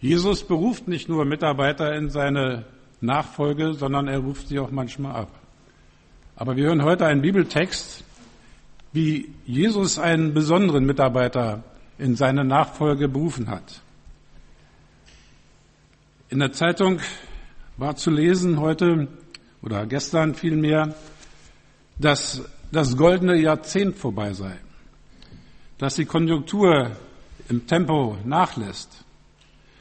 Jesus beruft nicht nur Mitarbeiter in seine Nachfolge, sondern er ruft sie auch manchmal ab. Aber wir hören heute einen Bibeltext, wie Jesus einen besonderen Mitarbeiter in seine Nachfolge berufen hat. In der Zeitung war zu lesen heute oder gestern vielmehr, dass das goldene Jahrzehnt vorbei sei, dass die Konjunktur im Tempo nachlässt.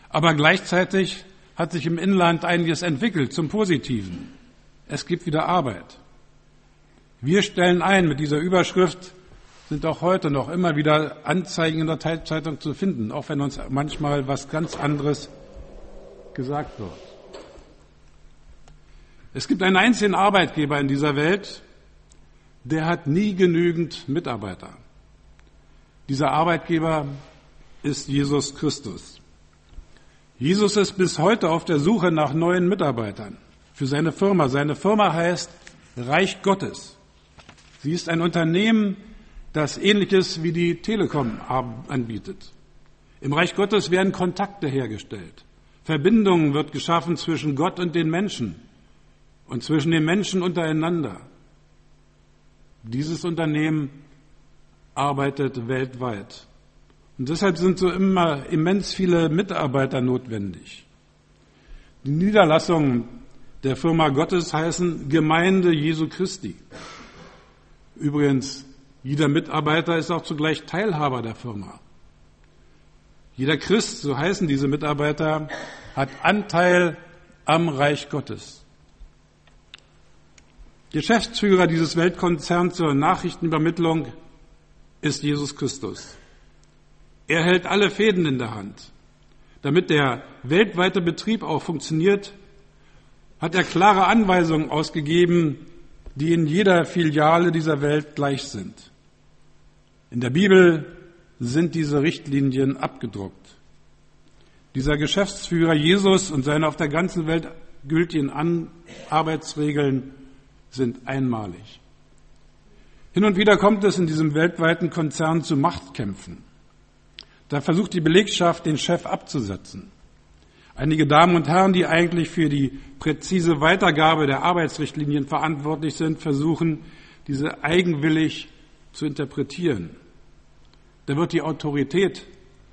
Aber gleichzeitig hat sich im Inland einiges entwickelt zum Positiven. Es gibt wieder Arbeit. Wir stellen ein mit dieser Überschrift, sind auch heute noch immer wieder Anzeigen in der Zeitung zu finden, auch wenn uns manchmal was ganz anderes gesagt wird. Es gibt einen einzigen Arbeitgeber in dieser Welt, der hat nie genügend Mitarbeiter. Dieser Arbeitgeber ist Jesus Christus. Jesus ist bis heute auf der Suche nach neuen Mitarbeitern für seine Firma. Seine Firma heißt Reich Gottes. Sie ist ein Unternehmen, das ähnliches wie die Telekom anbietet. Im Reich Gottes werden Kontakte hergestellt. Verbindungen wird geschaffen zwischen Gott und den Menschen und zwischen den Menschen untereinander. Dieses Unternehmen arbeitet weltweit. Und deshalb sind so immer immens viele Mitarbeiter notwendig. Die Niederlassungen der Firma Gottes heißen Gemeinde Jesu Christi. Übrigens, jeder Mitarbeiter ist auch zugleich Teilhaber der Firma. Jeder Christ, so heißen diese Mitarbeiter, hat Anteil am Reich Gottes. Geschäftsführer dieses Weltkonzerns zur Nachrichtenübermittlung ist Jesus Christus. Er hält alle Fäden in der Hand. Damit der weltweite Betrieb auch funktioniert, hat er klare Anweisungen ausgegeben, die in jeder Filiale dieser Welt gleich sind. In der Bibel sind diese Richtlinien abgedruckt. Dieser Geschäftsführer Jesus und seine auf der ganzen Welt gültigen Arbeitsregeln sind einmalig. Hin und wieder kommt es in diesem weltweiten Konzern zu Machtkämpfen. Da versucht die Belegschaft, den Chef abzusetzen. Einige Damen und Herren, die eigentlich für die präzise Weitergabe der Arbeitsrichtlinien verantwortlich sind, versuchen, diese eigenwillig zu interpretieren. Da wird die Autorität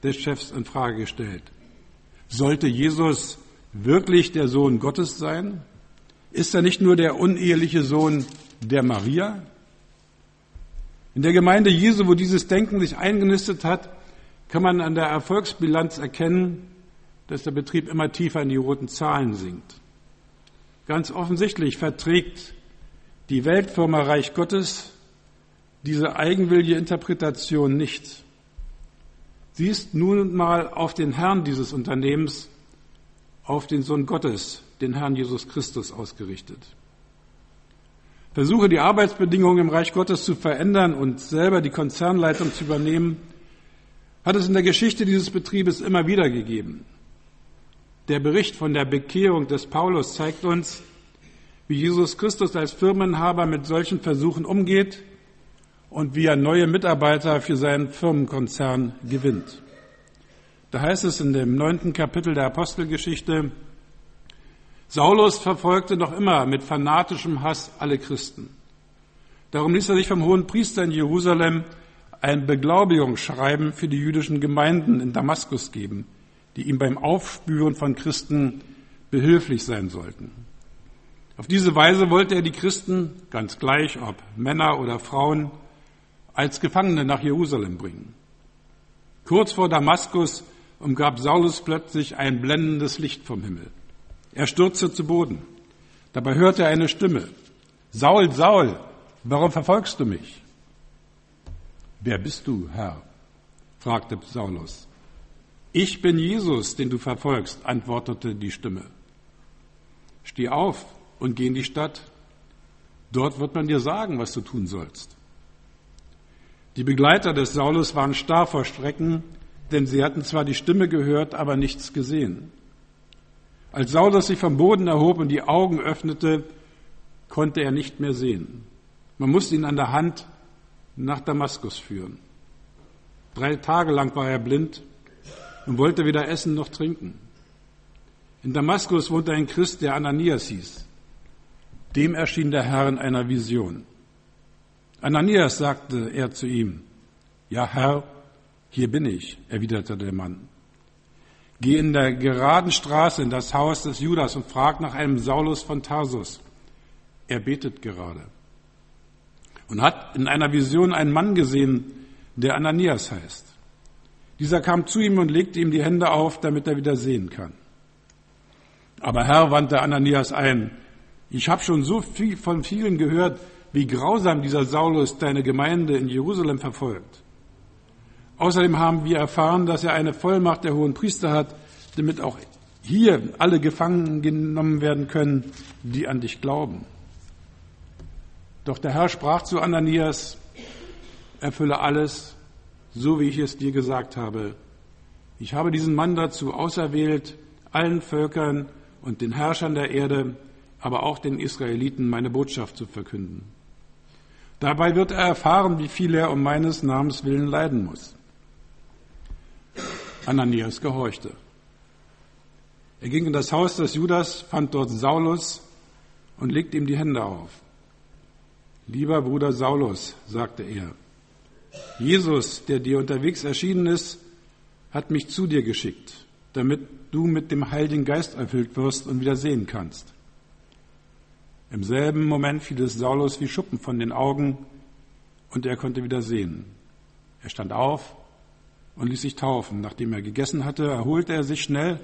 des Chefs in Frage gestellt. Sollte Jesus wirklich der Sohn Gottes sein? Ist er nicht nur der uneheliche Sohn der Maria? In der Gemeinde Jesu, wo dieses Denken sich eingenistet hat, kann man an der Erfolgsbilanz erkennen, dass der Betrieb immer tiefer in die roten Zahlen sinkt. Ganz offensichtlich verträgt die Weltfirma Reich Gottes diese eigenwillige Interpretation nicht. Sie ist nun mal auf den Herrn dieses Unternehmens, auf den Sohn Gottes, den Herrn Jesus Christus ausgerichtet. Versuche, die Arbeitsbedingungen im Reich Gottes zu verändern und selber die Konzernleitung zu übernehmen, hat es in der Geschichte dieses Betriebes immer wieder gegeben. Der Bericht von der Bekehrung des Paulus zeigt uns, wie Jesus Christus als Firmenhaber mit solchen Versuchen umgeht und wie er neue Mitarbeiter für seinen Firmenkonzern gewinnt. Da heißt es in dem neunten Kapitel der Apostelgeschichte, Saulus verfolgte noch immer mit fanatischem Hass alle Christen. Darum ließ er sich vom hohen Priester in Jerusalem ein Beglaubigungsschreiben für die jüdischen Gemeinden in Damaskus geben, die ihm beim Aufspüren von Christen behilflich sein sollten. Auf diese Weise wollte er die Christen, ganz gleich ob Männer oder Frauen, als Gefangene nach Jerusalem bringen. Kurz vor Damaskus umgab Saulus plötzlich ein blendendes Licht vom Himmel. Er stürzte zu Boden. Dabei hörte er eine Stimme. Saul, Saul, warum verfolgst du mich? Wer bist du, Herr? fragte Saulus. Ich bin Jesus, den du verfolgst, antwortete die Stimme. Steh auf und geh in die Stadt. Dort wird man dir sagen, was du tun sollst. Die Begleiter des Saulus waren starr vor Schrecken, denn sie hatten zwar die Stimme gehört, aber nichts gesehen. Als Saulus sich vom Boden erhob und die Augen öffnete, konnte er nicht mehr sehen. Man musste ihn an der Hand nach Damaskus führen. Drei Tage lang war er blind und wollte weder essen noch trinken. In Damaskus wohnte ein Christ, der Ananias hieß. Dem erschien der Herr in einer Vision. Ananias sagte er zu ihm, Ja Herr, hier bin ich, erwiderte der Mann. Geh in der geraden Straße in das Haus des Judas und frag nach einem Saulus von Tarsus. Er betet gerade. Und hat in einer Vision einen Mann gesehen, der Ananias heißt. Dieser kam zu ihm und legte ihm die Hände auf, damit er wieder sehen kann. Aber Herr wandte Ananias ein, ich habe schon so viel von vielen gehört, wie grausam dieser Saulus deine Gemeinde in Jerusalem verfolgt. Außerdem haben wir erfahren, dass er eine Vollmacht der hohen Priester hat, damit auch hier alle gefangen genommen werden können, die an dich glauben. Doch der Herr sprach zu Ananias, erfülle alles, so wie ich es dir gesagt habe. Ich habe diesen Mann dazu auserwählt, allen Völkern und den Herrschern der Erde, aber auch den Israeliten meine Botschaft zu verkünden. Dabei wird er erfahren, wie viel er um meines Namens willen leiden muss. Ananias gehorchte. Er ging in das Haus des Judas, fand dort Saulus und legte ihm die Hände auf. Lieber Bruder Saulus, sagte er, Jesus, der dir unterwegs erschienen ist, hat mich zu dir geschickt, damit du mit dem Heiligen Geist erfüllt wirst und wieder sehen kannst. Im selben Moment fiel es Saulus wie Schuppen von den Augen und er konnte wieder sehen. Er stand auf und ließ sich taufen. Nachdem er gegessen hatte, erholte er sich schnell.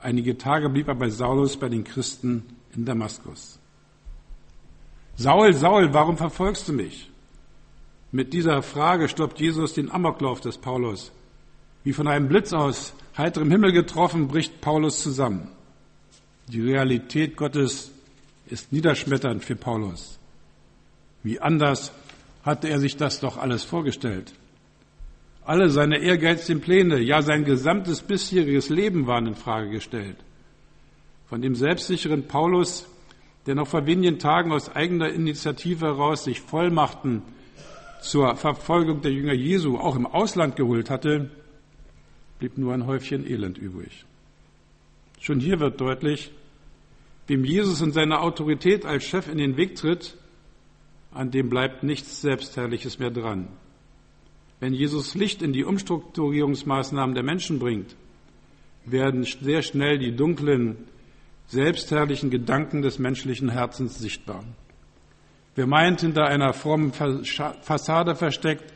Einige Tage blieb er bei Saulus bei den Christen in Damaskus. Saul, Saul, warum verfolgst du mich? Mit dieser Frage stoppt Jesus den Amoklauf des Paulus. Wie von einem Blitz aus heiterem Himmel getroffen, bricht Paulus zusammen. Die Realität Gottes ist niederschmetternd für Paulus. Wie anders hatte er sich das doch alles vorgestellt. Alle seine ehrgeizigen Pläne, ja sein gesamtes bisheriges Leben waren in Frage gestellt. Von dem selbstsicheren Paulus, der noch vor wenigen Tagen aus eigener Initiative heraus sich Vollmachten zur Verfolgung der Jünger Jesu auch im Ausland geholt hatte, blieb nur ein Häufchen Elend übrig. Schon hier wird deutlich, wem Jesus und seine Autorität als Chef in den Weg tritt, an dem bleibt nichts Selbstherrliches mehr dran. Wenn Jesus Licht in die Umstrukturierungsmaßnahmen der Menschen bringt, werden sehr schnell die dunklen, selbstherrlichen Gedanken des menschlichen Herzens sichtbar. Wer meint, hinter einer frommen Fassade versteckt,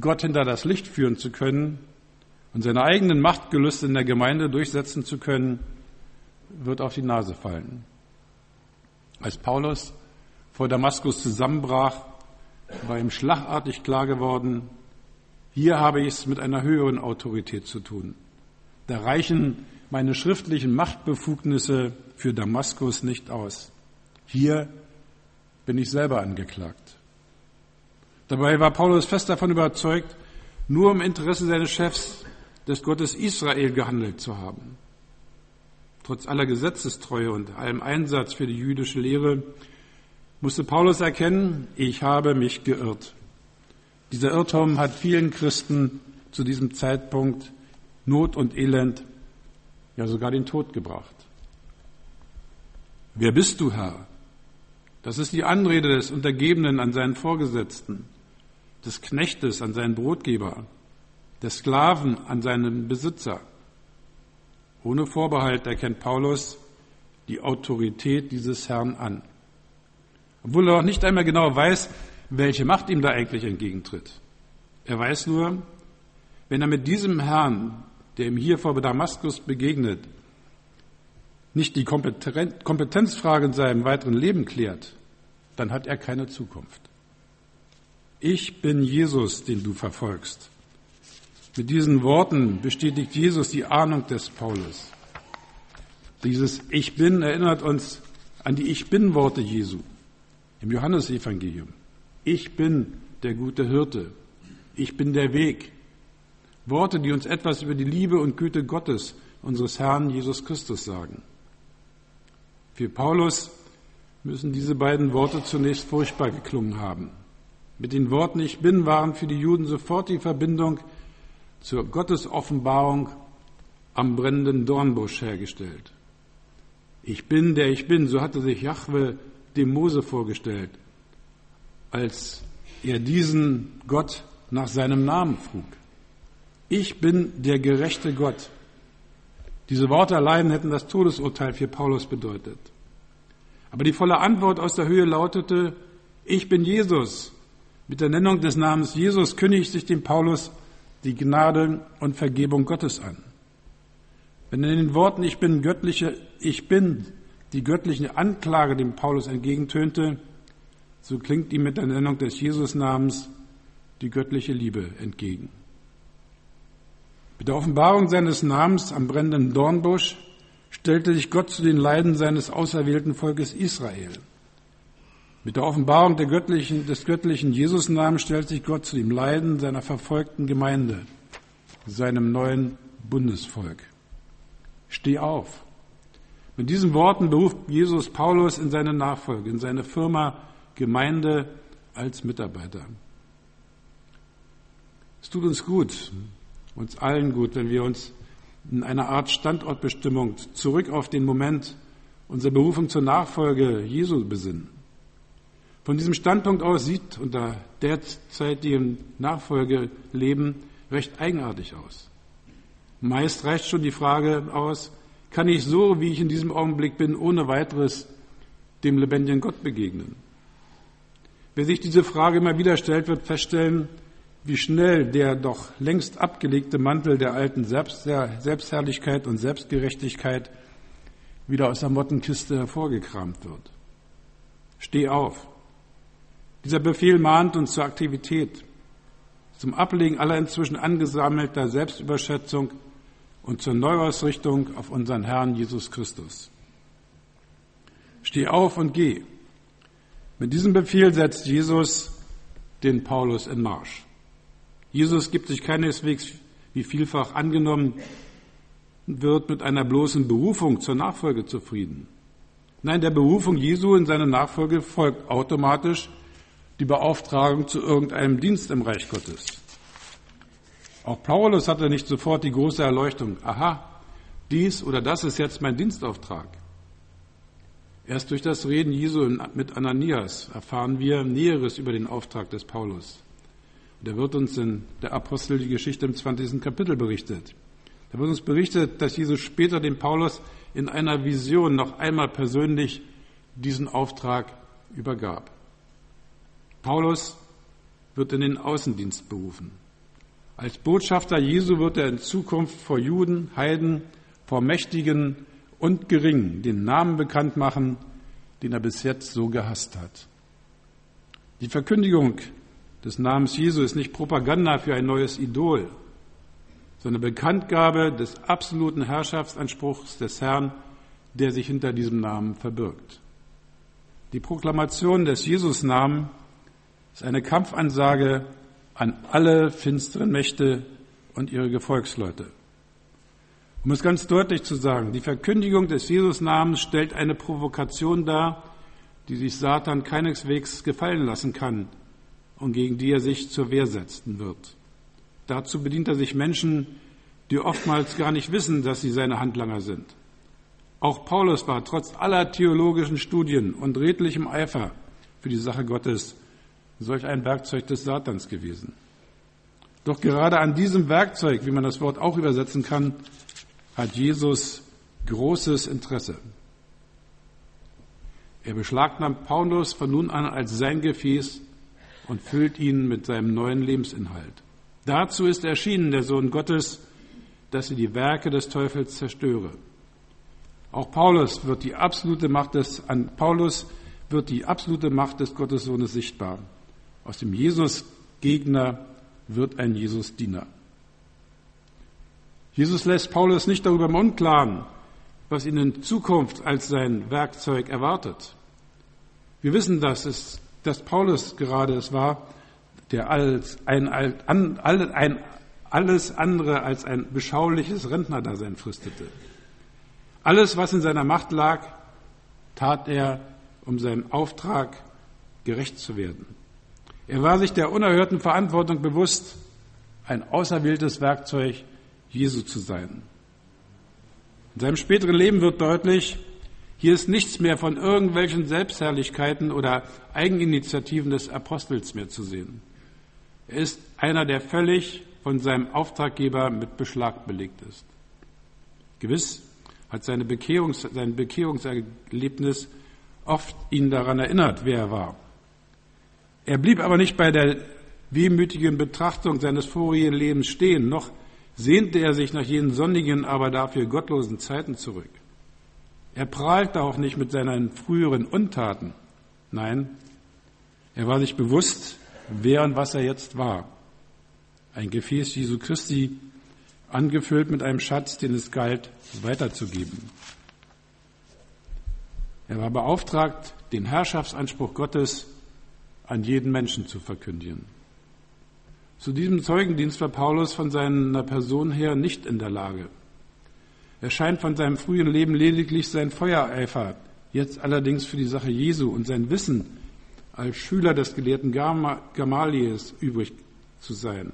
Gott hinter das Licht führen zu können und seine eigenen Machtgelüste in der Gemeinde durchsetzen zu können, wird auf die Nase fallen. Als Paulus vor Damaskus zusammenbrach, war ihm schlagartig klar geworden, hier habe ich es mit einer höheren Autorität zu tun. Da reichen meine schriftlichen Machtbefugnisse für Damaskus nicht aus. Hier bin ich selber angeklagt. Dabei war Paulus fest davon überzeugt, nur im Interesse seines Chefs, des Gottes Israel, gehandelt zu haben. Trotz aller Gesetzestreue und allem Einsatz für die jüdische Lehre musste Paulus erkennen, ich habe mich geirrt. Dieser Irrtum hat vielen Christen zu diesem Zeitpunkt Not und Elend, ja sogar den Tod gebracht. Wer bist du, Herr? Das ist die Anrede des Untergebenen an seinen Vorgesetzten, des Knechtes an seinen Brotgeber, des Sklaven an seinen Besitzer. Ohne Vorbehalt erkennt Paulus die Autorität dieses Herrn an. Obwohl er auch nicht einmal genau weiß, welche Macht ihm da eigentlich entgegentritt. Er weiß nur, wenn er mit diesem Herrn, der ihm hier vor Damaskus begegnet, nicht die Kompetenzfrage in seinem weiteren Leben klärt, dann hat er keine Zukunft. Ich bin Jesus, den du verfolgst. Mit diesen Worten bestätigt Jesus die Ahnung des Paulus. Dieses Ich bin erinnert uns an die Ich bin Worte Jesu im Johannesevangelium. Ich bin der gute Hirte. Ich bin der Weg. Worte, die uns etwas über die Liebe und Güte Gottes, unseres Herrn Jesus Christus sagen. Für Paulus müssen diese beiden Worte zunächst furchtbar geklungen haben. Mit den Worten Ich bin waren für die Juden sofort die Verbindung zur Gottesoffenbarung am brennenden Dornbusch hergestellt. Ich bin, der ich bin, so hatte sich Jahwe dem Mose vorgestellt, als er diesen Gott nach seinem Namen frug. Ich bin der gerechte Gott. Diese Worte allein hätten das Todesurteil für Paulus bedeutet. Aber die volle Antwort aus der Höhe lautete, ich bin Jesus. Mit der Nennung des Namens Jesus kündigt sich dem Paulus die Gnade und Vergebung Gottes an. Wenn in den Worten ich bin göttliche, ich bin die göttliche Anklage dem Paulus entgegentönte, so klingt ihm mit der Nennung des Jesus-Namens die göttliche Liebe entgegen. Mit der Offenbarung seines Namens am brennenden Dornbusch stellte sich Gott zu den Leiden seines auserwählten Volkes Israel. Mit der Offenbarung der göttlichen, des göttlichen Jesus-Namens stellt sich Gott zu dem Leiden seiner verfolgten Gemeinde, seinem neuen Bundesvolk. Steh auf. Mit diesen Worten beruft Jesus Paulus in seine Nachfolge, in seine Firma Gemeinde als Mitarbeiter. Es tut uns gut, uns allen gut, wenn wir uns in einer Art Standortbestimmung zurück auf den Moment unserer Berufung zur Nachfolge Jesu besinnen. Von diesem Standpunkt aus sieht unter derzeitigem Nachfolgeleben recht eigenartig aus. Meist reicht schon die Frage aus, kann ich so, wie ich in diesem Augenblick bin, ohne weiteres dem lebendigen Gott begegnen? Wer sich diese Frage immer wieder stellt, wird feststellen, wie schnell der doch längst abgelegte Mantel der alten Selbstherrlichkeit und Selbstgerechtigkeit wieder aus der Mottenkiste hervorgekramt wird. Steh auf. Dieser Befehl mahnt uns zur Aktivität, zum Ablegen aller inzwischen angesammelter Selbstüberschätzung und zur Neuausrichtung auf unseren Herrn Jesus Christus. Steh auf und geh. Mit diesem Befehl setzt Jesus den Paulus in Marsch. Jesus gibt sich keineswegs, wie vielfach angenommen wird, mit einer bloßen Berufung zur Nachfolge zufrieden. Nein, der Berufung Jesu in seine Nachfolge folgt automatisch die Beauftragung zu irgendeinem Dienst im Reich Gottes. Auch Paulus hatte nicht sofort die große Erleuchtung, aha, dies oder das ist jetzt mein Dienstauftrag. Erst durch das Reden Jesu mit Ananias erfahren wir Näheres über den Auftrag des Paulus. Der wird uns in der Apostel die Geschichte im 20. Kapitel berichtet. Da wird uns berichtet, dass Jesus später dem Paulus in einer Vision noch einmal persönlich diesen Auftrag übergab. Paulus wird in den Außendienst berufen. Als Botschafter Jesu wird er in Zukunft vor Juden, Heiden, vor Mächtigen und Geringen den Namen bekannt machen, den er bis jetzt so gehasst hat. Die Verkündigung des Namens Jesu ist nicht Propaganda für ein neues Idol, sondern Bekanntgabe des absoluten Herrschaftsanspruchs des Herrn, der sich hinter diesem Namen verbirgt. Die Proklamation des Jesus-Namen ist eine Kampfansage an alle finsteren Mächte und ihre Gefolgsleute. Um es ganz deutlich zu sagen, die Verkündigung des Jesus-Namens stellt eine Provokation dar, die sich Satan keineswegs gefallen lassen kann und gegen die er sich zur Wehr setzen wird. Dazu bedient er sich Menschen, die oftmals gar nicht wissen, dass sie seine Handlanger sind. Auch Paulus war trotz aller theologischen Studien und redlichem Eifer für die Sache Gottes solch ein Werkzeug des Satans gewesen. Doch gerade an diesem Werkzeug, wie man das Wort auch übersetzen kann, hat Jesus großes Interesse. Er beschlagnahmt Paulus von nun an als sein Gefäß und füllt ihn mit seinem neuen Lebensinhalt. Dazu ist erschienen der Sohn Gottes, dass er die Werke des Teufels zerstöre. Auch Paulus wird die absolute Macht des, an Paulus wird die absolute Macht des Gottessohnes sichtbar. Aus dem Jesus-Gegner wird ein Jesus-Diener. Jesus lässt Paulus nicht darüber im Unklaren, was ihn in Zukunft als sein Werkzeug erwartet. Wir wissen, dass, es, dass Paulus gerade es war, der als ein, ein, ein, alles andere als ein beschauliches Rentnerdasein fristete. Alles, was in seiner Macht lag, tat er, um seinem Auftrag gerecht zu werden. Er war sich der unerhörten Verantwortung bewusst, ein auserwähltes Werkzeug Jesu zu sein. In seinem späteren Leben wird deutlich, Hier ist nichts mehr von irgendwelchen Selbstherrlichkeiten oder Eigeninitiativen des Apostels mehr zu sehen. Er ist einer, der völlig von seinem Auftraggeber mit Beschlag belegt ist. Gewiss hat seine Bekehrungs, sein Bekehrungserlebnis oft ihn daran erinnert, wer er war. Er blieb aber nicht bei der wehmütigen Betrachtung seines vorigen Lebens stehen, noch sehnte er sich nach jenen sonnigen, aber dafür gottlosen Zeiten zurück. Er prahlte auch nicht mit seinen früheren Untaten. Nein, er war sich bewusst, wer und was er jetzt war. Ein Gefäß Jesu Christi, angefüllt mit einem Schatz, den es galt, weiterzugeben. Er war beauftragt, den Herrschaftsanspruch Gottes an jeden Menschen zu verkündigen. Zu diesem Zeugendienst war Paulus von seiner Person her nicht in der Lage. Er scheint von seinem frühen Leben lediglich sein Feuereifer, jetzt allerdings für die Sache Jesu und sein Wissen als Schüler des Gelehrten Gamaliels übrig zu sein.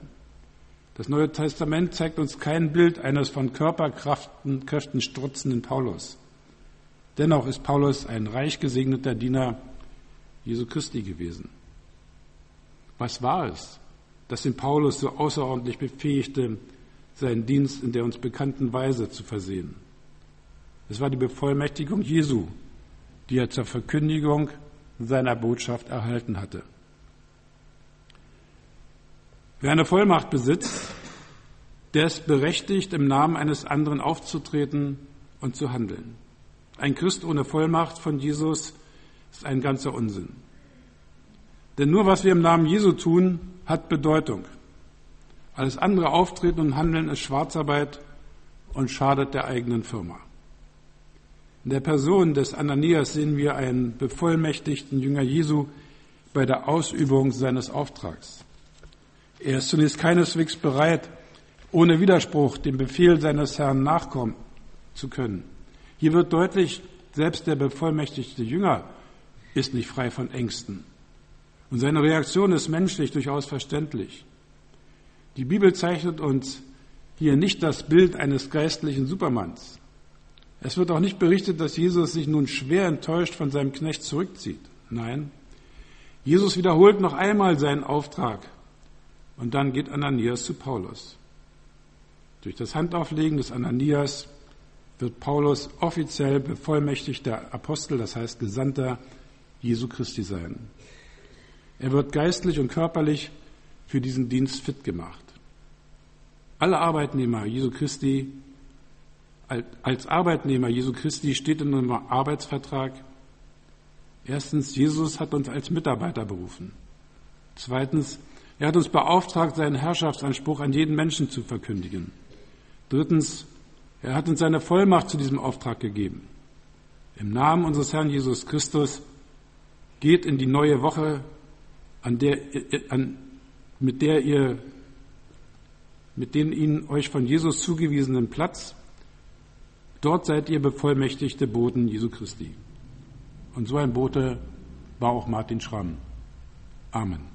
Das Neue Testament zeigt uns kein Bild eines von Körperkraften, Kräften strutzenden Paulus. Dennoch ist Paulus ein reich gesegneter Diener Jesu Christi gewesen. Was war es, das den Paulus so außerordentlich befähigte, seinen Dienst in der uns bekannten Weise zu versehen? Es war die Bevollmächtigung Jesu, die er zur Verkündigung seiner Botschaft erhalten hatte. Wer eine Vollmacht besitzt, der ist berechtigt, im Namen eines anderen aufzutreten und zu handeln. Ein Christ ohne Vollmacht von Jesus ist ein ganzer Unsinn. Denn nur was wir im Namen Jesu tun, hat Bedeutung. Alles andere Auftreten und Handeln ist Schwarzarbeit und schadet der eigenen Firma. In der Person des Ananias sehen wir einen bevollmächtigten Jünger Jesu bei der Ausübung seines Auftrags. Er ist zunächst keineswegs bereit, ohne Widerspruch dem Befehl seines Herrn nachkommen zu können. Hier wird deutlich, selbst der bevollmächtigte Jünger ist nicht frei von Ängsten. Und seine Reaktion ist menschlich durchaus verständlich. Die Bibel zeichnet uns hier nicht das Bild eines geistlichen Supermanns. Es wird auch nicht berichtet, dass Jesus sich nun schwer enttäuscht von seinem Knecht zurückzieht. Nein, Jesus wiederholt noch einmal seinen Auftrag und dann geht Ananias zu Paulus. Durch das Handauflegen des Ananias wird Paulus offiziell bevollmächtigter Apostel, das heißt Gesandter Jesu Christi sein. Er wird geistlich und körperlich für diesen Dienst fit gemacht. Alle Arbeitnehmer Jesu Christi, als Arbeitnehmer Jesu Christi steht in einem Arbeitsvertrag, erstens, Jesus hat uns als Mitarbeiter berufen. Zweitens, er hat uns beauftragt, seinen Herrschaftsanspruch an jeden Menschen zu verkündigen. Drittens, er hat uns seine Vollmacht zu diesem Auftrag gegeben. Im Namen unseres Herrn Jesus Christus geht in die neue Woche, an der, an, mit der ihr, mit den ihnen euch von Jesus zugewiesenen Platz. Dort seid ihr bevollmächtigte Boten Jesu Christi. Und so ein Bote war auch Martin Schramm. Amen.